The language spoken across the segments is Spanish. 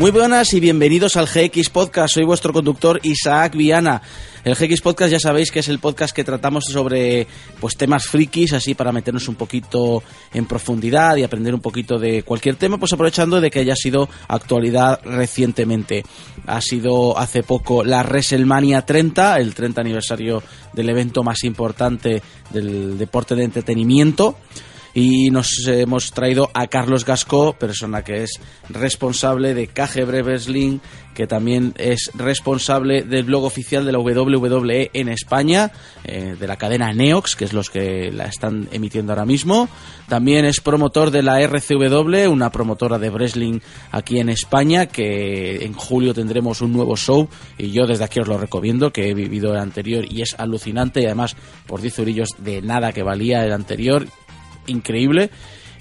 Muy buenas y bienvenidos al GX Podcast. Soy vuestro conductor Isaac Viana. El GX Podcast ya sabéis que es el podcast que tratamos sobre pues temas frikis, así para meternos un poquito en profundidad y aprender un poquito de cualquier tema, pues aprovechando de que haya sido actualidad recientemente. Ha sido hace poco la WrestleMania 30, el 30 aniversario del evento más importante del deporte de entretenimiento y nos hemos traído a Carlos Gasco, persona que es responsable de KG Wrestling, que también es responsable del blog oficial de la WWE en España, eh, de la cadena Neox, que es los que la están emitiendo ahora mismo. También es promotor de la RCW, una promotora de wrestling aquí en España, que en julio tendremos un nuevo show y yo desde aquí os lo recomiendo, que he vivido el anterior y es alucinante y además por 10 eurillos de nada que valía el anterior increíble.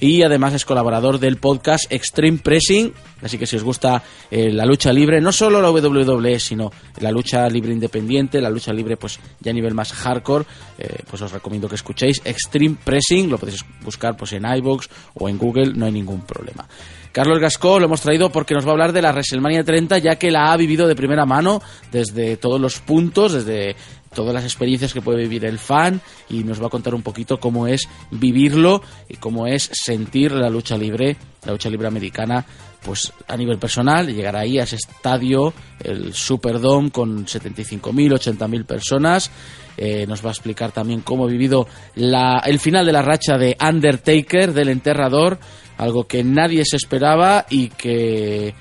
Y además es colaborador del podcast Extreme Pressing. Así que si os gusta eh, la lucha libre, no solo la WWE, sino la lucha libre independiente, la lucha libre pues ya a nivel más hardcore, eh, pues os recomiendo que escuchéis Extreme Pressing. Lo podéis buscar pues en iBox o en Google, no hay ningún problema. Carlos Gascó lo hemos traído porque nos va a hablar de la WrestleMania 30, ya que la ha vivido de primera mano desde todos los puntos, desde todas las experiencias que puede vivir el fan y nos va a contar un poquito cómo es vivirlo y cómo es sentir la lucha libre, la lucha libre americana, pues a nivel personal, llegar ahí a ese estadio, el Superdome con 75.000, 80.000 personas. Eh, nos va a explicar también cómo ha vivido la, el final de la racha de Undertaker, del enterrador, algo que nadie se esperaba y que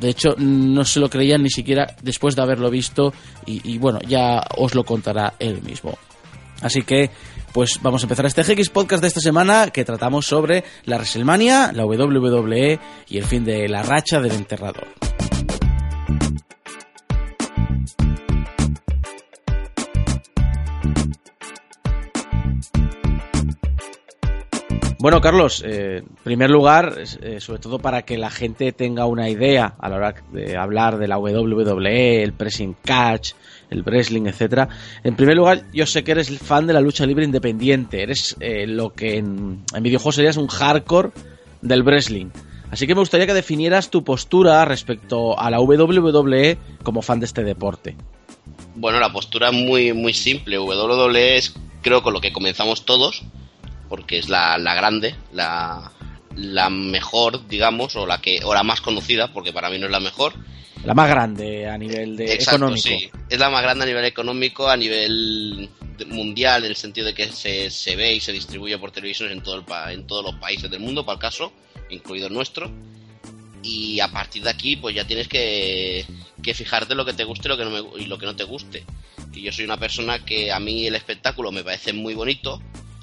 de hecho, no se lo creían ni siquiera después de haberlo visto y, bueno, ya os lo contará él mismo. Así que, pues vamos a empezar este GX Podcast de esta semana que tratamos sobre la WrestleMania, la WWE y el fin de la racha del enterrador. Bueno, Carlos, eh, en primer lugar, eh, sobre todo para que la gente tenga una idea a la hora de hablar de la WWE, el pressing catch, el wrestling, etcétera. En primer lugar, yo sé que eres fan de la lucha libre independiente. Eres eh, lo que en, videojuegos serías un hardcore del wrestling. Así que me gustaría que definieras tu postura respecto a la WWE como fan de este deporte. Bueno, la postura es muy, muy simple. WWE es, creo, con lo que comenzamos todos porque es la, grande, la, la mejor, digamos, o la que o la más conocida, porque para mí no es la mejor. La más grande a nivel de económico. Sí. Es la más grande a nivel económico, a nivel mundial, en el sentido de que se, se ve y se distribuye por televisión en, todo el, en todos los países del mundo, para el caso, incluido el nuestro. Y a partir de aquí, pues ya tienes que, que fijarte lo que te guste lo que no y lo que no te guste. Y yo soy una persona que a mí el espectáculo me parece muy bonito,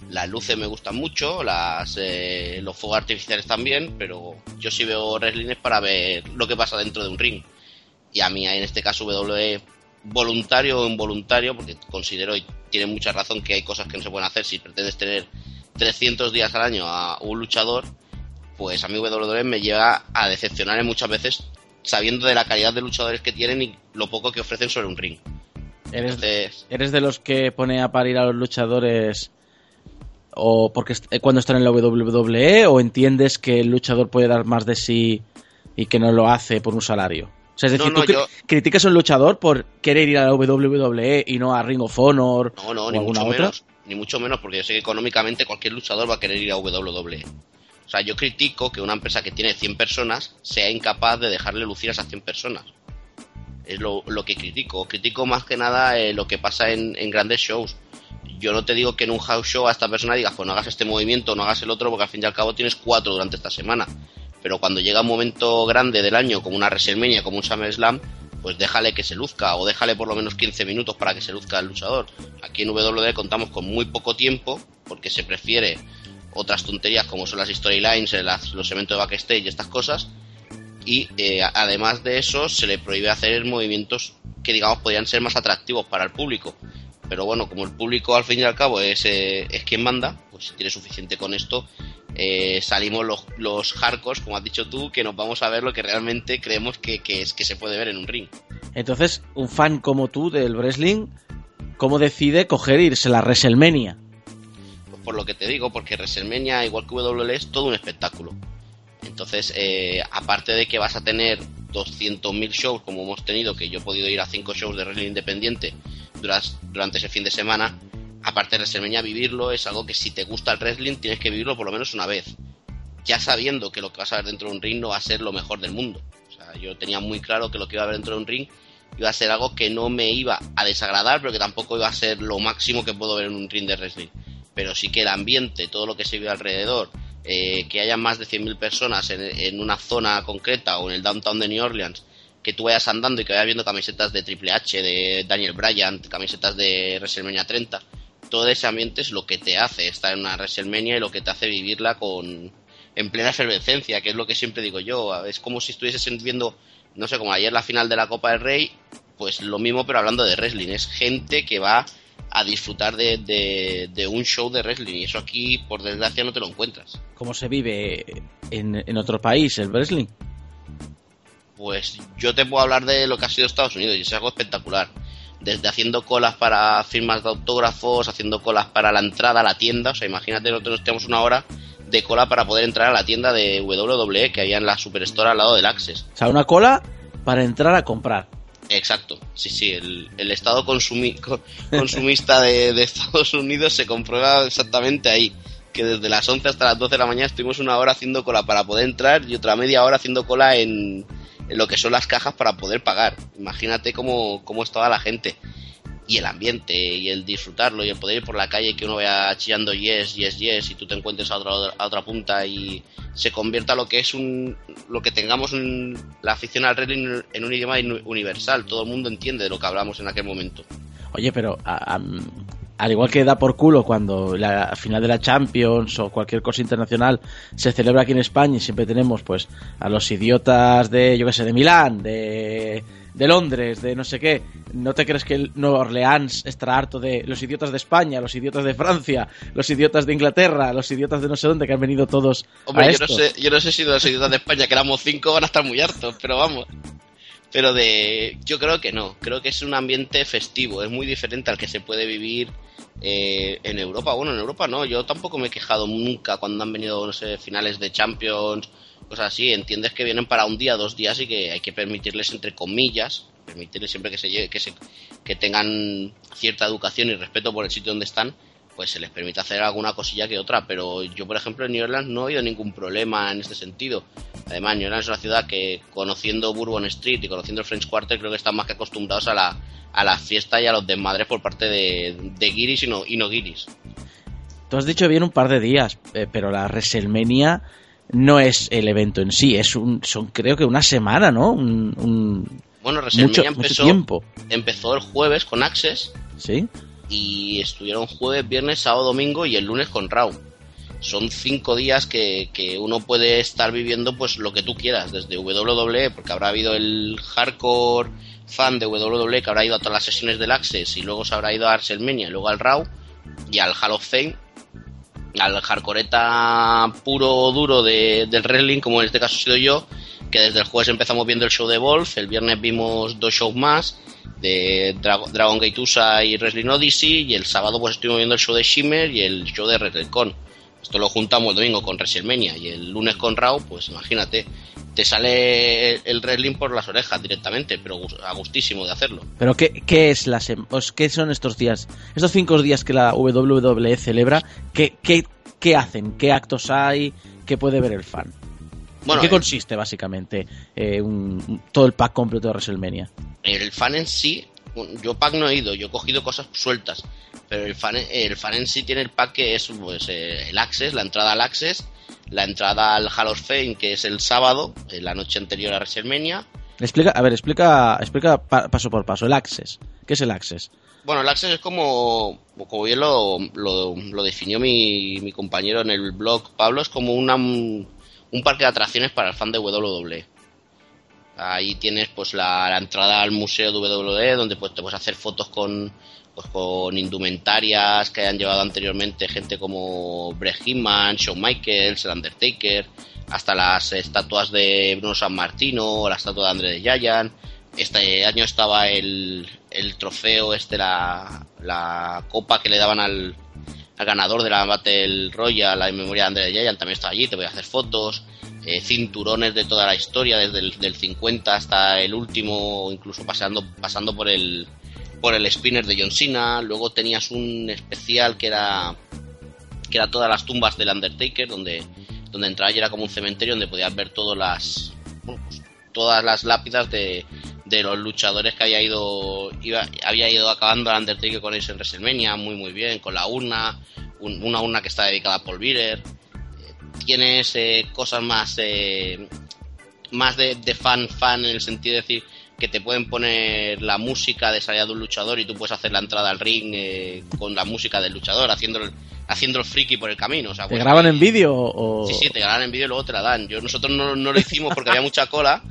las luces me gustan mucho, las, eh, los fuegos artificiales también, pero yo sí veo wrestling para ver lo que pasa dentro de un ring. Y a mí en este caso WWE voluntario o involuntario, porque considero y tiene mucha razón que hay cosas que no se pueden hacer si pretendes tener 300 días al año a un luchador, pues a mí WWE me lleva a decepcionar muchas veces sabiendo de la calidad de luchadores que tienen y lo poco que ofrecen sobre un ring. ¿Eres, ¿Eres de los que pone a parir a los luchadores o porque eh, cuando están en la WWE o entiendes que el luchador puede dar más de sí y que no lo hace por un salario? O sea, es decir, ¿tú criticas a un luchador por querer ir a la WWE y no a Ring of Honor no, no, ni mucho Menos, ni mucho menos, porque yo sé que económicamente cualquier luchador va a querer ir a WWE. O sea, yo critico que una empresa que tiene 100 personas sea incapaz de dejarle lucir a esas 100 personas. Es lo, que critico. Critico más que nada eh, lo que pasa en, en grandes shows yo no te digo que en un house show a esta persona digas, pues no hagas este movimiento, no hagas el otro, porque al fin y al cabo tienes cuatro durante esta semana. Pero cuando llega un momento grande del año, como una WrestleMania, como un SummerSlam, pues déjale que se luzca, o déjale por lo menos 15 minutos para que se luzca el luchador. Aquí en WWE contamos con muy poco tiempo, porque se prefiere otras tonterías como son las storylines, los eventos de backstage y estas cosas. Y eh, además de eso, se le prohíbe hacer movimientos que digamos podrían ser más atractivos para el público pero bueno, como el público al fin y al cabo es, eh, es quien manda, pues si tiene suficiente con esto, eh, salimos los, los hardcores, como has dicho tú, que nos vamos a ver lo que realmente creemos que, es, que se puede ver en un ring. Entonces, un fan como tú del wrestling, ¿cómo decide coger e irse a la WrestleMania? Pues por lo que te digo, porque WrestleMania, igual que WWE, es todo un espectáculo. Entonces, eh, aparte de que vas a tener 200.000 shows como hemos tenido, que yo he podido ir a 5 shows de wrestling independiente durante ese fin de semana, aparte de WrestleMania, vivirlo es algo que si te gusta el wrestling tienes que vivirlo por lo menos una vez. Ya sabiendo que lo que vas a ver dentro de un ring no va a ser lo mejor del mundo. O sea, yo tenía muy claro que lo que iba a ver dentro de un ring iba a ser algo que no me iba a desagradar, pero que tampoco iba a ser lo máximo que puedo ver en un ring de wrestling. Pero sí que el ambiente, todo lo que se vive alrededor, eh, que haya más de 100.000 personas en, en, una zona concreta o en el downtown de New Orleans, que tú vayas andando y que vayas viendo camisetas de Triple H, de Daniel Bryan, camisetas de WrestleMania 30, todo ese ambiente es lo que te hace estar en una WrestleMania y lo que te hace vivirla con en plena efervescencia, que es lo que siempre digo yo. Es como si estuvieses viendo, no sé, como ayer la final de la Copa del Rey, pues lo mismo, pero hablando de wrestling. Es gente que va a disfrutar de, un show de wrestling y eso aquí, por desgracia, no te lo encuentras. ¿Cómo se vive en otro país el wrestling? Pues yo te puedo hablar de lo que ha sido Estados Unidos y es algo espectacular desde haciendo colas para firmas de autógrafos, haciendo colas para la entrada a la tienda. O sea, imagínate, nosotros tenemos una hora de cola para poder entrar a la tienda de WWE que había en la Superstore al lado del Access. O sea, una cola para entrar a comprar. Exacto, sí, sí, el, estado consumista de, de, Estados Unidos se comprueba exactamente ahí, que desde las 11 hasta las 12 de la mañana estuvimos una hora haciendo cola para poder entrar y otra media hora haciendo cola en lo que son las cajas para poder pagar. Imagínate cómo, cómo estaba la gente. Y el ambiente, y el disfrutarlo, y el poder ir por la calle que uno vaya chillando yes, yes, yes, y tú te encuentres a otra, a otra punta y se convierta lo que es un. lo que tengamos la afición al wrestling en un idioma universal. Todo el mundo entiende de lo que hablamos en aquel momento. Oye, pero al igual que da por culo cuando la final de la Champions o cualquier cosa internacional se celebra aquí en España y siempre tenemos pues a los idiotas de, yo qué sé, de Milán, de, de Londres, de no sé qué. ¿No te crees que el Nueva Orleans estará harto de los idiotas de España, los idiotas de Francia, los idiotas de Inglaterra, los idiotas de no sé dónde que han venido todos Hombre, yo no sé, yo no sé si los idiotas de España, que éramos cinco, van a estar muy hartos, pero vamos pero de yo creo que no. Creo que es un ambiente festivo. Es muy diferente al que se puede vivir eh, en Europa, bueno, en Europa no, yo tampoco me he quejado nunca cuando han venido, no sé, finales de Champions, cosas así, entiendes que vienen para un día, dos días y que hay que permitirles, entre comillas, permitirles siempre que se que, se, que tengan cierta educación y respeto por el sitio donde están, pues se les permite hacer alguna cosilla que otra, pero yo por ejemplo en New Orleans no he oído ningún problema en este sentido. Además, New Orleans es una ciudad que conociendo Bourbon Street y conociendo el French Quarter creo que están más que acostumbrados a la, a la fiesta y a los desmadres por parte de, de guiris y no, y no guiris. Tú has dicho bien un par de días, eh, pero la WrestleMania no es el evento en sí, es un, son creo que una semana, ¿no? Un, bueno, WrestleMania empezó, tiempo. empezó el jueves con Access. Sí y estuvieron jueves, viernes, sábado, domingo y el lunes con Raw. Son cinco días que, uno puede estar viviendo pues lo que tú quieras, desde WWE, porque habrá habido el hardcore fan de WWE que habrá ido a todas las sesiones del Access y luego se habrá ido a WrestleMania y luego al Raw y al Hall of Fame al hardcoreta puro duro de, del wrestling, como en este caso he sido yo, que desde el jueves empezamos viendo el show de Wolf, el viernes vimos dos shows más, de Dragon Gate USA y Wrestling Odyssey y el sábado pues estuvimos viendo el show de Shimmer y el show de WrestleCon. Esto lo juntamos el domingo con WrestleMania y el lunes con Raw, pues imagínate, te sale el wrestling por las orejas directamente, pero a gustísimo de hacerlo. Pero ¿qué, qué es la qué son estos días? Estos cinco días que la WWE celebra, ¿qué, qué, qué hacen? ¿Qué actos hay? ¿Qué puede ver el fan? Bueno, ¿En qué consiste básicamente eh, un, todo el pack completo de WrestleMania? El fan en sí, yo pack no he ido, yo he cogido cosas sueltas, pero el fan, el fan en sí tiene el pack que es pues, eh, el Access, la entrada al Access, la entrada al Hall of Fame, que es el sábado, la noche anterior a WrestleMania. Explica, a ver, explica, explica paso por paso, el Access. ¿Qué es el Access? Bueno, el Access es como, como bien lo, lo, definió mi, mi, compañero en el blog Pablo, es como una, un parque de atracciones para el fan de WWE. Ahí tienes pues la, entrada al museo de WWE donde pues te puedes hacer fotos con pues con indumentarias que hayan llevado anteriormente gente como Bret Hitman, Shawn Michaels, el Undertaker, hasta las estatuas de Bruno San Martino, la estatua de André de Giant. Este año estaba el, el trofeo, este la, la copa que le daban al, al ganador de la Battle Royale, la memoria de André Giant también está allí, te voy a hacer fotos. eh, cinturones de toda la historia, desde el del 50 hasta el último, incluso pasando, pasando por el por el spinner de John Cena. Luego tenías un especial que era que era todas las tumbas del Undertaker, donde donde entraba y era como un cementerio donde podías ver todas las pues, todas las lápidas de, de los luchadores que había ido había ido acabando el Undertaker con ellos en WrestleMania muy muy bien con la urna una urna que está dedicada a Paul Bearer tienes eh, cosas más eh, más de, fan fan en el sentido de decir que te pueden poner la música de salida de un luchador y tú puedes hacer la entrada al ring eh, con la música del luchador haciendo el, haciendo el friki por el camino. O sea, ¿Te graban en vídeo o...? Sí, sí, te graban en vídeo y luego te la dan. Yo, nosotros no, no lo hicimos porque había mucha cola,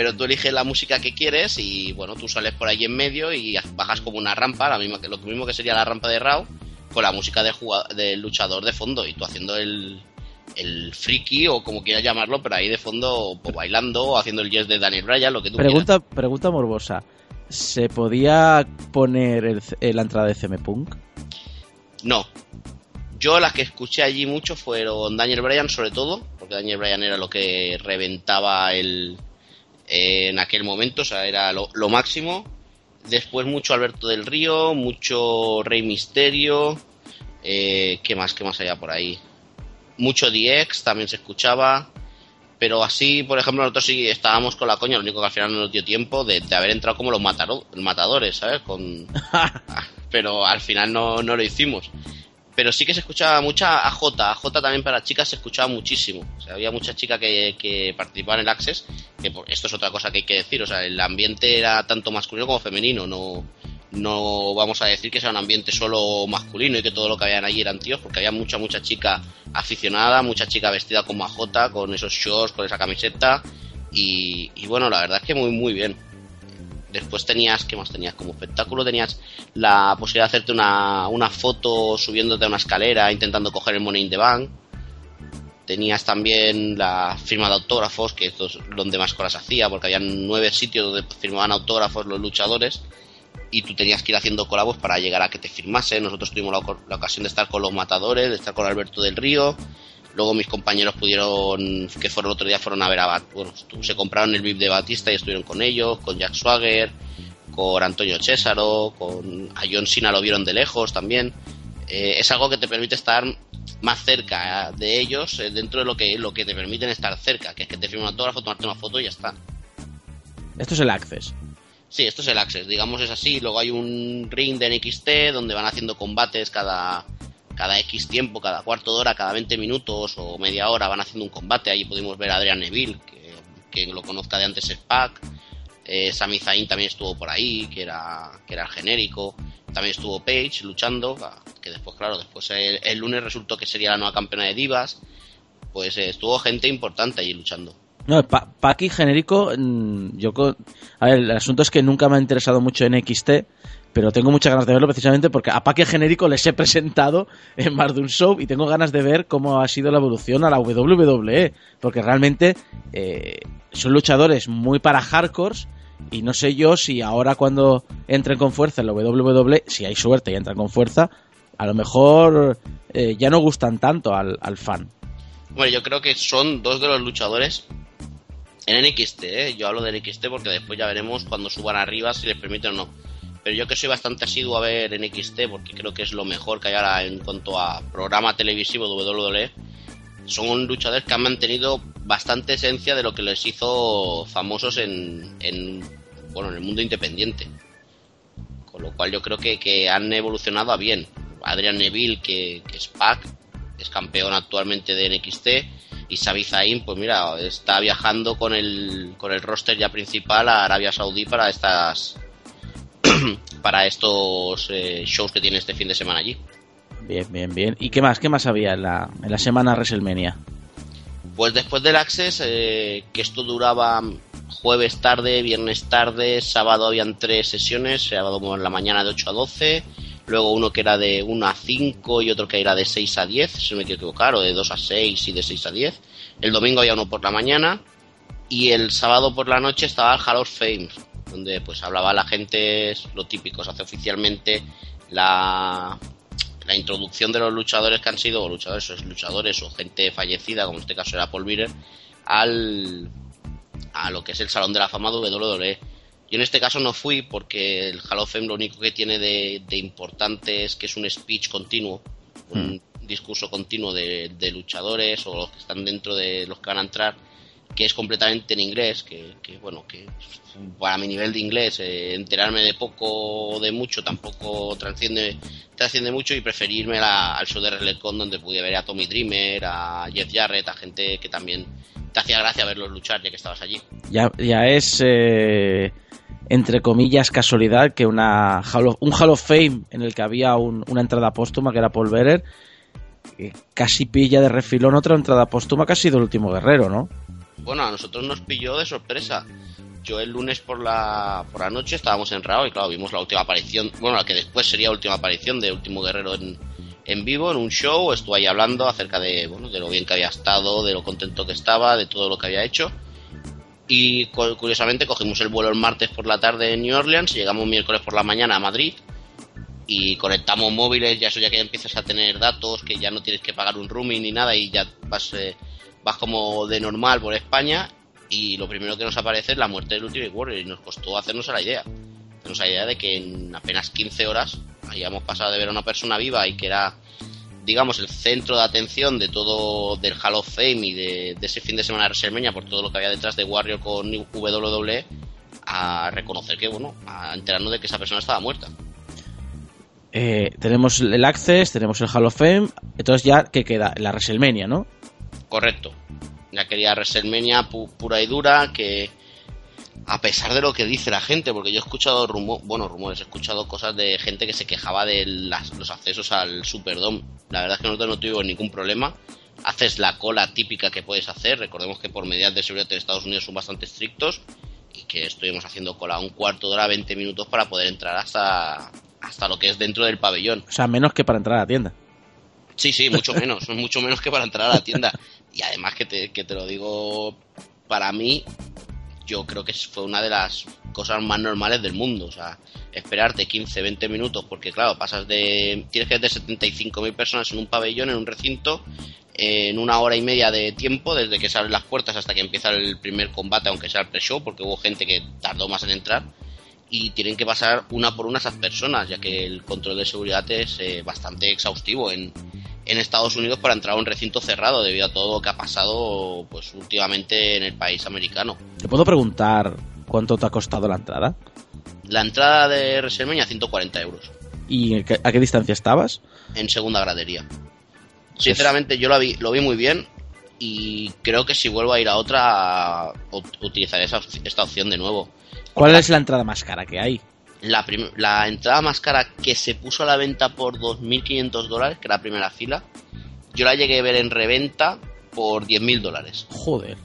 pero tú eliges la música que quieres y bueno, tú sales por ahí en medio y bajas como una rampa, la misma, lo mismo que sería la rampa de Raw, con la música del, del luchador de fondo y tú haciendo el, el friki o como quieras llamarlo, pero ahí de fondo pues, bailando o haciendo el yes de Daniel Bryan, lo que tú pregunta, quieras. Pregunta morbosa. ¿Se podía poner el, la entrada de CM Punk? No. Yo las que escuché allí mucho fueron Daniel Bryan sobre todo, porque Daniel Bryan era lo que reventaba el en aquel momento, o sea, era lo, máximo. Después mucho Alberto del Río, mucho Rey Misterio, eh, ¿qué más? ¿Qué más había por ahí? mucho DX también se escuchaba, pero así, por ejemplo, nosotros sí estábamos con la coña, lo único que al final no nos dio tiempo de, haber entrado como los matadores, ¿sabes? Con... pero al final no, no lo hicimos. Pero sí que se escuchaba mucha AJ, AJ también para chicas se escuchaba muchísimo. O sea, había muchas chicas que, que participaban en el Access, que esto es otra cosa que hay que decir, o sea, el ambiente era tanto masculino como femenino, no, no vamos a decir que sea un ambiente solo masculino y que todo lo que habían allí eran tíos, porque había mucha, mucha chica aficionada, mucha chica vestida con majota, con esos shorts, con esa camiseta, y, bueno, la verdad es que muy, muy bien. Después tenías, ¿qué más tenías como espectáculo? Tenías la posibilidad de hacerte una, una foto subiéndote a una escalera intentando coger el Money in the Bank. Tenías también la firma de autógrafos, que es donde más cosas hacía, porque había nueve sitios donde firmaban autógrafos los luchadores y tú tenías que ir haciendo colabos para llegar a que te firmase. Nosotros tuvimos la, ocasión de estar con los matadores, de estar con Alberto del Río. Luego mis compañeros pudieron, que fueron el otro día, fueron a ver a bueno, se compraron el VIP de Batista y estuvieron con ellos, con Jack Swagger, con Antonio Césaro, con a John Cena lo vieron de lejos también. Eh, es algo que te permite estar más cerca de ellos eh, dentro de lo que, lo que te permiten estar cerca, que es que te firmen un autógrafo, tomarte una foto y ya está. Esto es el Access. Sí, esto es el Access, digamos es así. Luego hay un ring de NXT donde van haciendo combates cada, cada X tiempo, cada cuarto de hora, cada 20 minutos o media hora van haciendo un combate. Allí pudimos ver a Adrian Neville, que, lo conozca de antes es Pac. Eh, Sami Zayn también estuvo por ahí, que era, que era el genérico. También estuvo Paige luchando, ah, que después, claro, después el, lunes resultó que sería la nueva campeona de divas. Pues eh, estuvo gente importante allí luchando. No, Paki genérico, mm, yo... A ver, el asunto es que nunca me ha interesado mucho en XT, pero tengo muchas ganas de verlo precisamente porque a Paki genérico les he presentado en más de un show y tengo ganas de ver cómo ha sido la evolución a la WWE, porque realmente eh, son luchadores muy para hardcores y no sé yo si ahora cuando entren con fuerza en la WWE, si hay suerte y entran con fuerza, a lo mejor eh, ya no gustan tanto al, al fan. Bueno, yo creo que son dos de los luchadores en NXT, ¿eh? yo hablo de NXT porque después ya veremos cuando suban arriba si les permiten o no. Pero yo que soy bastante asiduo a ver NXT porque creo que es lo mejor que hay ahora en cuanto a programa televisivo de WWE. Son luchadores que han mantenido bastante esencia de lo que les hizo famosos en, en bueno, en el mundo independiente. Con lo cual yo creo que, que han evolucionado a bien. Adrian Neville, que, que es Pac, es campeón actualmente de NXT y Xavi Zayn, pues mira, está viajando con el, con el roster ya principal a Arabia Saudí para estas para estos eh, shows que tiene este fin de semana allí. Bien, bien, bien. ¿Y qué más? ¿Qué más había en la, en la semana WrestleMania? Pues después del Access, eh, que esto duraba jueves tarde, viernes tarde, sábado habían tres sesiones, sábado en la mañana de 8 a 12, luego uno que era de 1 a 5 y otro que era de 6 a 10, si no me quiero equivocar, o de 2 a 6 y de 6 a 10. El domingo había uno por la mañana y el sábado por la noche estaba el Hall of Fame, donde pues hablaba la gente, lo típico, se hace oficialmente la, la introducción de los luchadores que han sido, o luchadores o luchadores o gente fallecida, como en este caso era Paul Bearer, al a lo que es el Salón de la Fama de WWE. Yo en este caso no fui porque el Hall of Fame lo único que tiene de, importante es que es un speech continuo, un hmm. discurso continuo de, luchadores o los que están dentro de los que van a entrar, que es completamente en inglés, que, bueno, que para mi nivel de inglés eh, enterarme de poco o de mucho tampoco trasciende, mucho y preferirme al show de Relecon donde pude ver a Tommy Dreamer, a Jeff Jarrett, a gente que también te hacía gracia verlos luchar ya que estabas allí. Ya, ya es, eh, entre comillas, casualidad que una un Hall of Fame en el que había una entrada póstuma que era Paul Bearer, casi pilla de refilón otra entrada póstuma que ha sido el último guerrero, ¿no? Bueno, a nosotros nos pilló de sorpresa. Yo el lunes por la, por la noche estábamos en Rao y claro, vimos la última aparición, bueno, la que después sería última aparición de Último Guerrero en, en vivo, en un show, estuve ahí hablando acerca de, bueno, de lo bien que había estado, de lo contento que estaba, de todo lo que había hecho. Y curiosamente cogimos el vuelo el martes por la tarde en New Orleans, llegamos miércoles por la mañana a Madrid y conectamos móviles, ya eso ya que empiezas a tener datos, que ya no tienes que pagar un roaming ni nada y ya vas, eh, vas como de normal por España y lo primero que nos aparece es la muerte del Ultimate Warrior y nos costó hacernos la idea. Hacernos la idea de que en apenas 15 horas habíamos pasado de ver a una persona viva y que era, digamos, el centro de atención de todo, del Hall of Fame y de, ese fin de semana de WrestleMania por todo lo que había detrás de Warrior con WWE, a reconocer que, bueno, a enterarnos de que esa persona estaba muerta. Eh, tenemos el Access, tenemos el Hall of Fame, entonces ya, ¿qué queda? La WrestleMania, ¿no? Correcto. Ya quería WrestleMania pura y dura, que a pesar de lo que dice la gente, porque yo he escuchado rumores, bueno, rumores, he escuchado cosas de gente que se quejaba de los accesos al Superdome. La verdad es que nosotros no tuvimos ningún problema. Haces la cola típica que puedes hacer. Recordemos que por medidas de seguridad de Estados Unidos son bastante estrictos y que estuvimos haciendo cola un cuarto de hora, 20 minutos para poder entrar hasta, hasta lo que es dentro del pabellón. O sea, menos que para entrar a la tienda. Sí, sí, mucho menos, mucho menos que para entrar a la tienda. Y además que te, que te lo digo, para mí, yo creo que fue una de las cosas más normales del mundo. O sea, esperarte 15, 20 minutos, porque claro, pasas de. Tienes que de 75.000 personas en un pabellón, en un recinto, en una hora y media de tiempo, desde que salen las puertas hasta que empieza el primer combate, aunque sea el pre-show, porque hubo gente que tardó más en entrar. Y tienen que pasar una por una esas personas, ya que el control de seguridad es eh, bastante exhaustivo en, en Estados Unidos para entrar a un recinto cerrado debido a todo lo que ha pasado pues últimamente en el país americano. ¿Te puedo preguntar cuánto te ha costado la entrada? La entrada de WrestleMania 140 euros. ¿Y a qué distancia estabas? En segunda gradería. Sinceramente yo lo vi, lo vi muy bien y creo que si vuelvo a ir a otra utilizaré esta opción de nuevo. ¿Cuál es la entrada más cara que hay? La, la entrada más cara que se puso a la venta por 2.500 dólares, que era la primera fila, yo la llegué a ver en reventa por 10.000 dólares. Joder.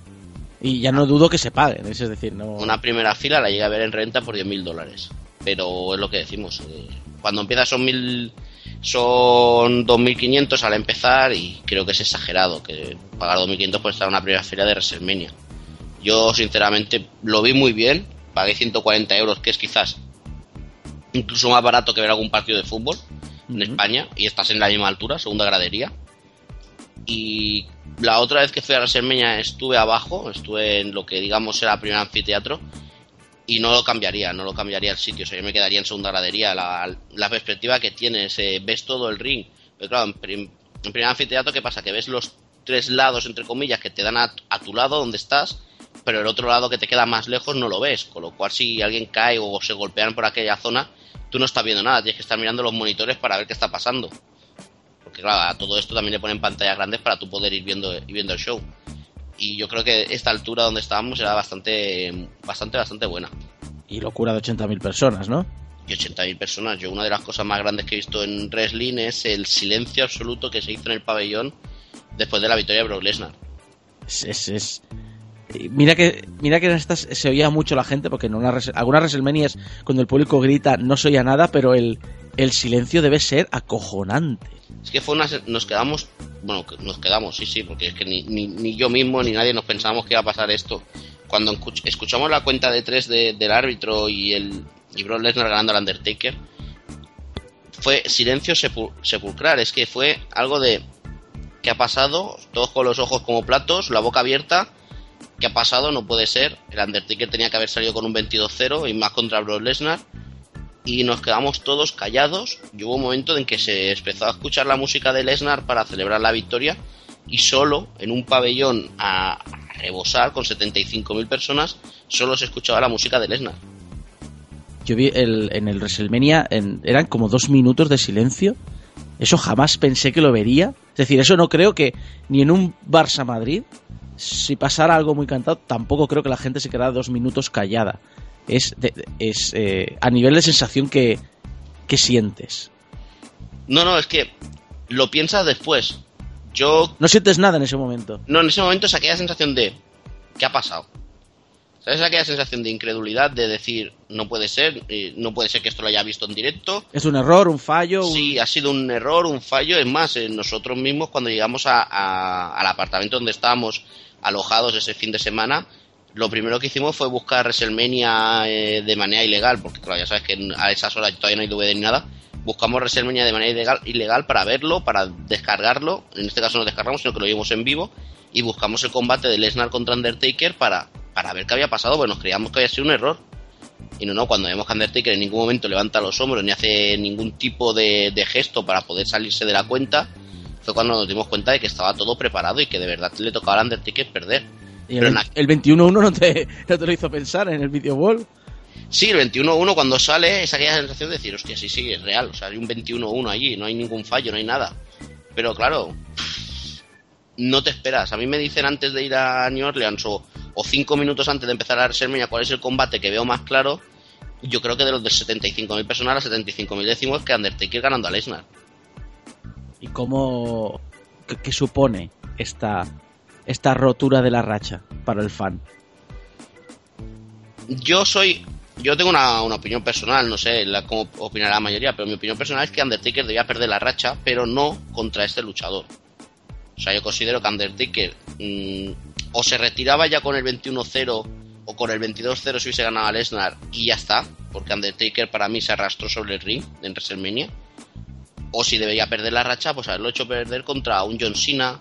Y ya no dudo que se paguen, es decir, no... Una primera fila la llegué a ver en reventa por 10.000 dólares. Pero es lo que decimos. Eh, cuando empieza son mil son 2.500 al empezar y creo que es exagerado que pagar 2.500 por estar en una primera fila de WrestleMania. Yo sinceramente lo vi muy bien, pagué 140 euros, que es quizás incluso más barato que ver algún partido de fútbol en España y estás en la misma altura, segunda gradería. Y la otra vez que fui a WrestleMania estuve abajo, estuve en lo que digamos era el primer anfiteatro y no lo cambiaría, no lo cambiaría el sitio, o sea, yo me quedaría en segunda gradería. La, la perspectiva que tienes, eh, ves todo el ring, pero claro, en, primer anfiteatro, ¿qué pasa? Que ves los tres lados, entre comillas, que te dan a, a tu lado donde estás pero el otro lado que te queda más lejos no lo ves, con lo cual si alguien cae o se golpean por aquella zona, tú no estás viendo nada, tienes que estar mirando los monitores para ver qué está pasando. Porque claro, a todo esto también le ponen pantallas grandes para tú poder ir viendo, ir viendo el show. Y yo creo que esta altura donde estábamos era bastante, bastante, bastante buena. Y locura de 80.000 personas, ¿no? Y 80.000 personas. Yo una de las cosas más grandes que he visto en wrestling es el silencio absoluto que se hizo en el pabellón después de la victoria de Brock Lesnar. Es, es, Mira que, mira que en estas se oía mucho la gente, porque en una, algunas WrestleMania cuando el público grita no se oía nada, pero el, el silencio debe ser acojonante. Es que fue una, nos quedamos, bueno, nos quedamos, sí, sí, porque es que ni, ni, yo mismo ni nadie nos pensábamos que iba a pasar esto. Cuando escuchamos la cuenta de tres del árbitro y el y Brock Lesnar ganando al Undertaker, fue silencio sepulcral, es que fue algo de que ha pasado, todos con los ojos como platos, la boca abierta ¿qué ha pasado? No puede ser. El Undertaker tenía que haber salido con un 22-0 y más contra Brock Lesnar. Y nos quedamos todos callados. Y hubo un momento en que se empezó a escuchar la música de Lesnar para celebrar la victoria. Y solo en un pabellón a, rebosar con 75.000 personas, solo se escuchaba la música de Lesnar. Yo vi el, en el WrestleMania, eran como dos minutos de silencio. Eso jamás pensé que lo vería. Es decir, eso no creo que ni en un Barça Madrid, si pasara algo muy cantado, tampoco creo que la gente se quedara dos minutos callada. Es, es eh, a nivel de sensación que, que sientes. No, no, es que lo piensas después. Yo. No sientes nada en ese momento. No, en ese momento es aquella sensación de. ¿Qué ha pasado? ¿Sabes aquella sensación de incredulidad de decir, no puede ser, eh, no puede ser que esto lo haya visto en directo? Es un error, un fallo. Sí, ha sido un error, un fallo. Es más, eh, nosotros mismos cuando llegamos al apartamento donde estábamos alojados ese fin de semana, lo primero que hicimos fue buscar WrestleMania eh, de manera ilegal, porque claro, ya sabes que a esas horas todavía no hay DVD ni nada. Buscamos WrestleMania de manera ilegal, ilegal para verlo, para descargarlo. En este caso no descargamos, sino que lo vimos en vivo. Y buscamos el combate de Lesnar contra Undertaker para para ver qué había pasado, pues nos creíamos que había sido un error. Y no, no, cuando vemos que Undertaker en ningún momento levanta los hombros ni hace ningún tipo de, gesto para poder salirse de la cuenta, fue cuando nos dimos cuenta de que estaba todo preparado y que de verdad le tocaba a Undertaker perder. ¿Y el, el 21-1 no te, no te lo hizo pensar en el video wall? Sí, el 21-1 cuando sale es aquella sensación de decir, hostia, sí, sí, es real. O sea, hay un 21-1 allí, no hay ningún fallo, no hay nada. Pero claro, no te esperas. A mí me dicen antes de ir a New Orleans o, cinco minutos antes de empezar a WrestleMania cuál es el combate que veo más claro. Yo creo que de los de 75.000 personas a 75.000 decimos que Undertaker ganando a Lesnar. ¿Y cómo. qué, supone esta, esta rotura de la racha para el fan? Yo soy. Yo tengo una, una opinión personal, no sé la, cómo opinará la mayoría, pero mi opinión personal es que Undertaker debía perder la racha, pero no contra este luchador. O sea, yo considero que Undertaker mm, o se retiraba ya con el 21-0 o con el 22-0 si hubiese ganado a Lesnar y ya está, porque Undertaker para mí se arrastró sobre el ring en WrestleMania. O si debería perder la racha, pues haberlo hecho perder contra un John Cena,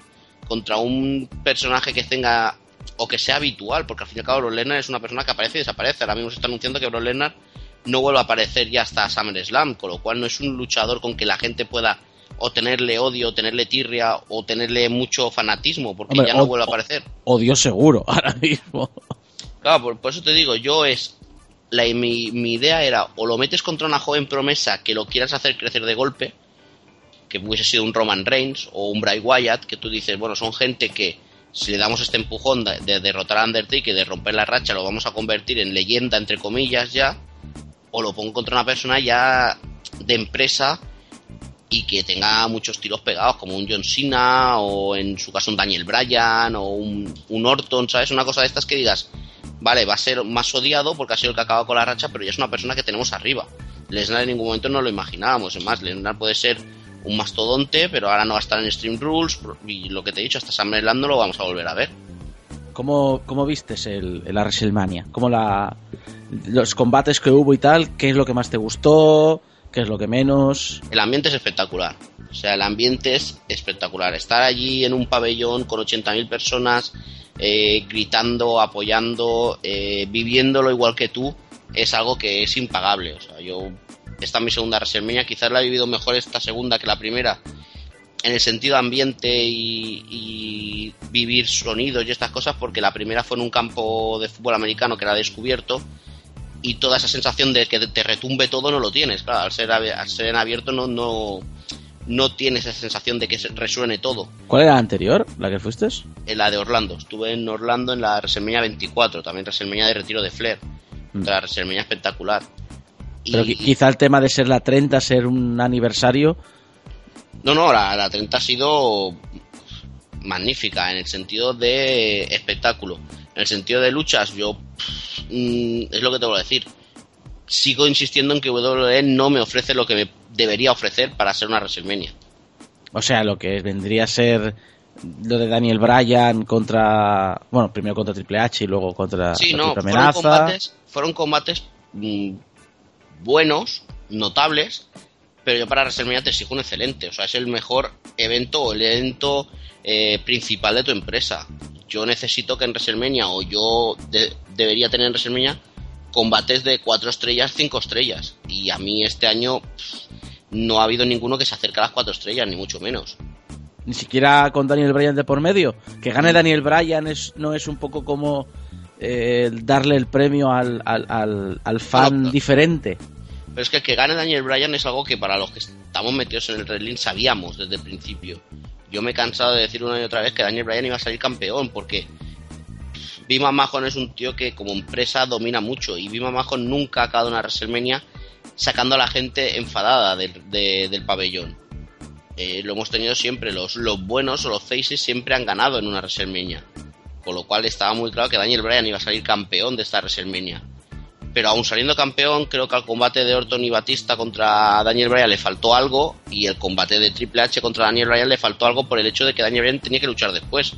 contra un personaje que tenga o que sea habitual, porque al fin y al cabo Brock Lesnar es una persona que aparece y desaparece. Ahora mismo se está anunciando que Brock Lesnar no vuelve a aparecer ya hasta SummerSlam, con lo cual no es un luchador con que la gente pueda o tenerle odio, o tenerle tirria, o tenerle mucho fanatismo, porque ya no vuelve a aparecer. Odio seguro, ahora mismo. Claro, por, eso te digo, yo es. La, mi, mi, idea era o lo metes contra una joven promesa que lo quieras hacer crecer de golpe, que hubiese sido un Roman Reigns o un Bray Wyatt, que tú dices, bueno, son gente que si le damos este empujón de, de derrotar a Undertaker, de romper la racha, lo vamos a convertir en leyenda, entre comillas, ya, o lo pongo contra una persona ya de empresa y que tenga muchos tiros pegados, como un John Cena o en su caso un Daniel Bryan o un, un Orton, ¿sabes? Una cosa de estas que digas, vale, va a ser más odiado porque ha sido el que acaba con la racha, pero ya es una persona que tenemos arriba. Lesnar en ningún momento no lo imaginábamos, es más, Lesnar puede ser un mastodonte, pero ahora no va a estar en Stream Rules y lo que te he dicho, hasta SummerSlam no lo vamos a volver a ver. ¿Cómo, cómo vistes el, la WrestleMania? ¿Cómo la, los combates que hubo y tal? ¿Qué es lo que más te gustó? ¿Qué es lo que menos? El ambiente es espectacular. O sea, el ambiente es espectacular. Estar allí en un pabellón con 80.000 personas eh, gritando, apoyando, eh, viviéndolo igual que tú, es algo que es impagable. O sea, yo, esta es mi segunda WrestleMania, quizás la he vivido mejor esta segunda que la primera, en el sentido ambiente y, y, vivir sonidos y estas cosas, porque la primera fue en un campo de fútbol americano que era descubierto y toda esa sensación de que te retumbe todo no lo tienes. Claro, al ser, al ser en abierto no, no, no tienes esa sensación de que resuene todo. ¿Cuál era la anterior, la que fuiste? En la de Orlando. Estuve en Orlando en la WrestleMania 24, también WrestleMania de retiro de Flair. Mm. La WrestleMania espectacular. Pero quizá el tema de ser la 30, ser un aniversario. No, no, la, la 30 ha sido magnífica en el sentido de espectáculo. En el sentido de luchas, yo mm, es lo que te voy a decir. Sigo insistiendo en que WWE no me ofrece lo que me debería ofrecer para ser una WrestleMania. O sea, lo que vendría a ser lo de Daniel Bryan contra. Bueno, primero contra Triple H y luego contra. Sí, no, fueron combates, fueron combates mm, buenos, notables, pero yo para WrestleMania te exijo un excelente. O sea, es el mejor evento o el evento eh, principal de tu empresa yo necesito que en WrestleMania, o yo debería tener en WrestleMania, combates de 4 estrellas, 5 estrellas. Y a mí este año no ha habido ninguno que se acerque a las 4 estrellas, ni mucho menos. Ni siquiera con Daniel Bryan de por medio. Que gane Daniel Bryan es, no es un poco como eh, darle el premio al, al, al, fan diferente. Pero es que que gane Daniel Bryan es algo que para los que estamos metidos en el wrestling sabíamos desde el principio. Yo me he cansado de decir una y otra vez que Daniel Bryan iba a salir campeón porque Bima Mahon es un tío que como empresa domina mucho y Bima Mahon nunca ha acabado una WrestleMania sacando a la gente enfadada del pabellón. Eh, lo hemos tenido siempre, los, los buenos o los faces siempre han ganado en una WrestleMania. Con lo cual estaba muy claro que Daniel Bryan iba a salir campeón de esta WrestleMania. Pero aún saliendo campeón, creo que al combate de Orton y Batista contra Daniel Bryan le faltó algo y el combate de Triple H contra Daniel Bryan le faltó algo por el hecho de que Daniel Bryan tenía que luchar después.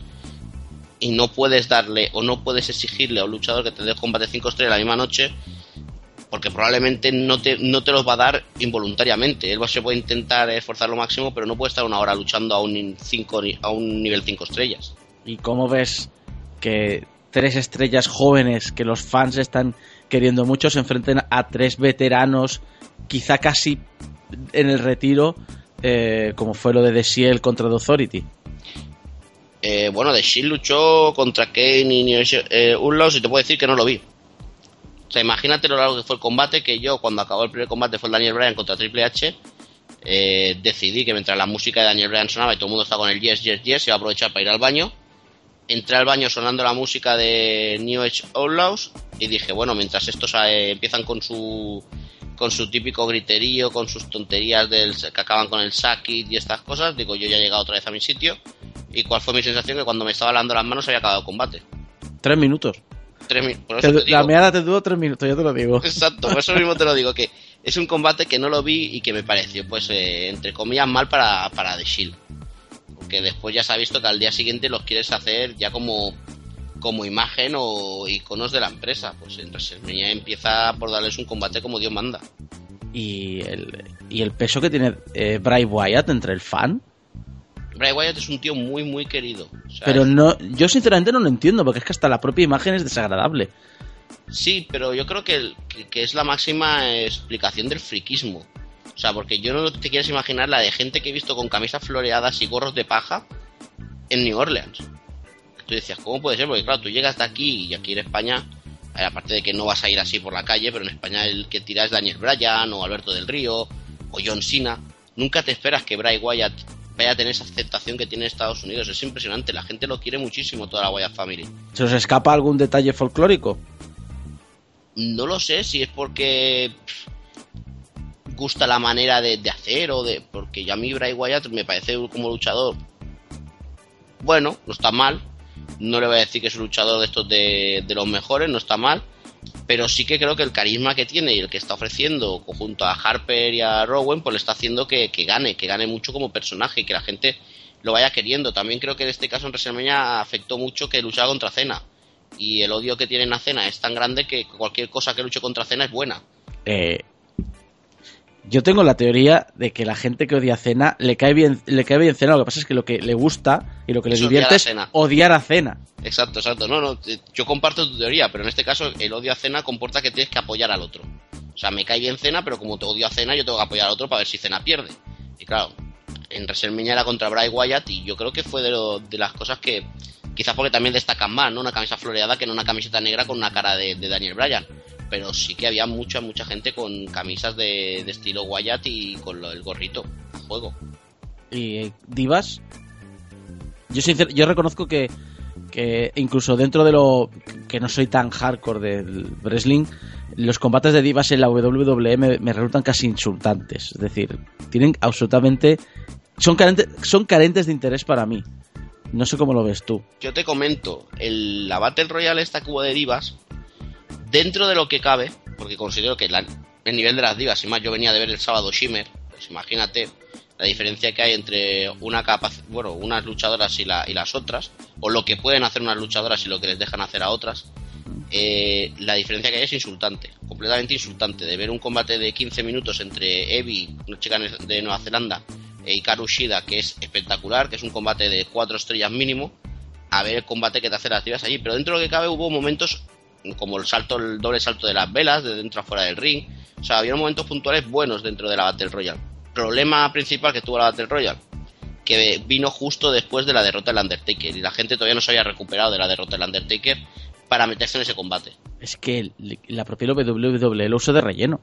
Y no puedes darle o no puedes exigirle a un luchador que te dé combate 5 estrellas la misma noche porque probablemente no te, no te los va a dar involuntariamente. Él se puede intentar esforzar lo máximo, pero no puede estar una hora luchando a un, cinco, a un nivel 5 estrellas. ¿Y cómo ves que tres estrellas jóvenes que los fans están queriendo mucho se enfrenten a tres veteranos, quizá casi en el retiro, eh, como fue lo de The Shield contra The Authority? Eh, bueno, The Shield luchó contra Kane y eh, Unlaws y te puedo decir que no lo vi. O sea, imagínate lo largo que fue el combate, que yo cuando acabó el primer combate fue el Daniel Bryan contra Triple H, eh, decidí que mientras la música de Daniel Bryan sonaba y todo el mundo estaba con el yes, yes, yes, iba a aprovechar para ir al baño. Entré al baño sonando la música de New Age Outlaws y dije, bueno, mientras estos eh, empiezan con su con su típico griterío, con sus tonterías del, que acaban con el Sakit y estas cosas, digo, yo ya he llegado otra vez a mi sitio. ¿Y cuál fue mi sensación? Que cuando me estaba lavando las manos había acabado el combate. Tres minutos. La meada te duró tres minutos, yo te lo digo. Exacto, por eso mismo te lo digo, que es un combate que no lo vi y que me pareció, pues, eh, entre comillas, mal para, para The Shield. Porque después ya se ha visto que al día siguiente los quieres hacer ya como, como imagen o iconos de la empresa. Pues en WrestleMania empieza por darles un combate como Dios manda. ¿Y el, y el peso que tiene eh, Bray Wyatt entre el fan? Bray Wyatt es un tío muy, muy querido. pero no, yo sinceramente no lo entiendo, porque es que hasta la propia imagen es desagradable. Sí, pero yo creo que, que, es la máxima explicación del friquismo. O sea, porque yo no te quieres imaginar la de gente que he visto con camisas floreadas y gorros de paja en New Orleans. Tú decías, ¿cómo puede ser? Porque claro, tú llegas de aquí y aquí en España, eh, aparte de que no vas a ir así por la calle, pero en España el que tira es Daniel Bryan o Alberto del Río o John Cena. Nunca te esperas que Bray Wyatt vaya a tener esa aceptación que tiene Estados Unidos. Es impresionante, la gente lo quiere muchísimo, toda la Wyatt Family. ¿Se os escapa algún detalle folclórico? No lo sé, si es porque gusta la manera de, hacer o de... Porque ya a mí Bray Wyatt me parece como luchador... Bueno, no está mal. No le voy a decir que es un luchador de estos de, de los mejores, no está mal pero sí que creo que el carisma que tiene y el que está ofreciendo junto a Harper y a Rowan, pues le está haciendo que, gane, que gane mucho como personaje y que la gente lo vaya queriendo. También creo que en este caso en WrestleMania afectó mucho que luchaba contra Cena. Y el odio que tienen a Cena es tan grande que cualquier cosa que luche contra Cena es buena. Eh, yo tengo la teoría de que la gente que odia a Cena le cae bien, le cae bien Cena. Lo que pasa es que lo que le gusta y lo que le divierte es odiar a Cena. Exacto, exacto. No, no, yo comparto tu teoría, pero en este caso el odio a Cena comporta que tienes que apoyar al otro. O sea, me cae bien Cena, pero como te odio a Cena, yo tengo que apoyar al otro para ver si Cena pierde. Y claro, en WrestleMania era contra Bray Wyatt y yo creo que fue de, de las cosas que quizás porque también destacan más, ¿no? Una camisa floreada que no una camiseta negra con una cara de, de Daniel Bryan pero sí que había mucha, mucha gente con camisas de, estilo Wyatt y con el gorrito juego. ¿Y divas? Yo, yo reconozco que, que incluso dentro de lo que no soy tan hardcore del wrestling, los combates de divas en la WWE me, resultan casi insultantes. Es decir, tienen absolutamente. Son carentes, son carentes de interés para mí. No sé cómo lo ves tú. Yo te comento, el, la Battle Royale esta hubo de divas dentro de lo que cabe, porque considero que el nivel de las divas, y más yo venía de ver el sábado Shimmer, pues imagínate la diferencia que hay entre una bueno, unas luchadoras y, las otras, o lo que pueden hacer unas luchadoras y lo que les dejan hacer a otras, eh, la diferencia que hay es insultante, completamente insultante. De ver un combate de 15 minutos entre Evie, una chica de Nueva Zelanda, e Hikaru Shida, que es espectacular, que es un combate de 4 estrellas mínimo, a ver el combate que te hace las tiras allí. Pero dentro de lo que cabe hubo momentos como el salto, el doble salto de las velas, de dentro a fuera del ring. O sea, había momentos puntuales buenos dentro de la Battle Royale. Problema principal que tuvo la Battle Royale, que vino justo después de la derrota del Undertaker. Y la gente todavía no se había recuperado de la derrota del Undertaker para meterse en ese combate. Es que la propia WWE lo usó de relleno.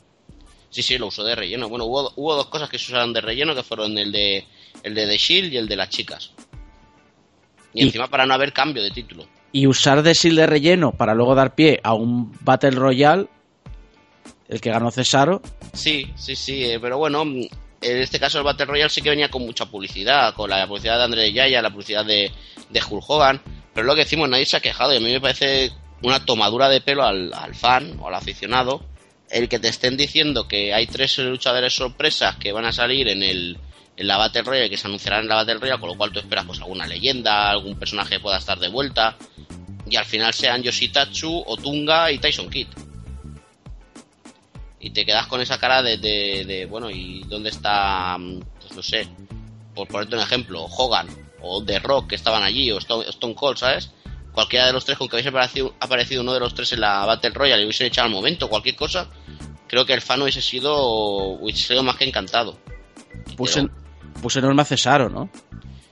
Sí, sí, lo usó de relleno. Bueno, hubo, hubo dos cosas que se usaron de relleno, que fueron el de el de The Shield y el de las chicas. Y, encima para no haber cambio de título. Y usar The Shield de relleno para luego dar pie a un Battle Royale, el que ganó Cesaro. Sí, sí, sí, eh, pero bueno, en este caso el Battle Royale sí que venía con mucha publicidad, con la publicidad de André Yaya, la publicidad de, de Hulk Hogan, pero lo que decimos, nadie se ha quejado y a mí me parece una tomadura de pelo al, al fan o al aficionado el que te estén diciendo que hay tres luchadores sorpresas que van a salir en el en la Battle Royale que se anunciarán en la Battle Royale, con lo cual tú esperas pues alguna leyenda, algún personaje que pueda estar de vuelta y al final sean Yoshitatsu, Otunga y Tyson Kidd. Y te quedas con esa cara de, de, bueno, ¿y dónde está, pues no sé, por ponerte un ejemplo, Hogan o The Rock que estaban allí o Stone, Cold, ¿sabes? Cualquiera de los tres con que hubiese aparecido, aparecido uno de los tres en la Battle Royale y hubiese echado al momento cualquier cosa, creo que el fan hubiese sido, hubiese sido más que encantado. Puse enorme a Cesaro, ¿no?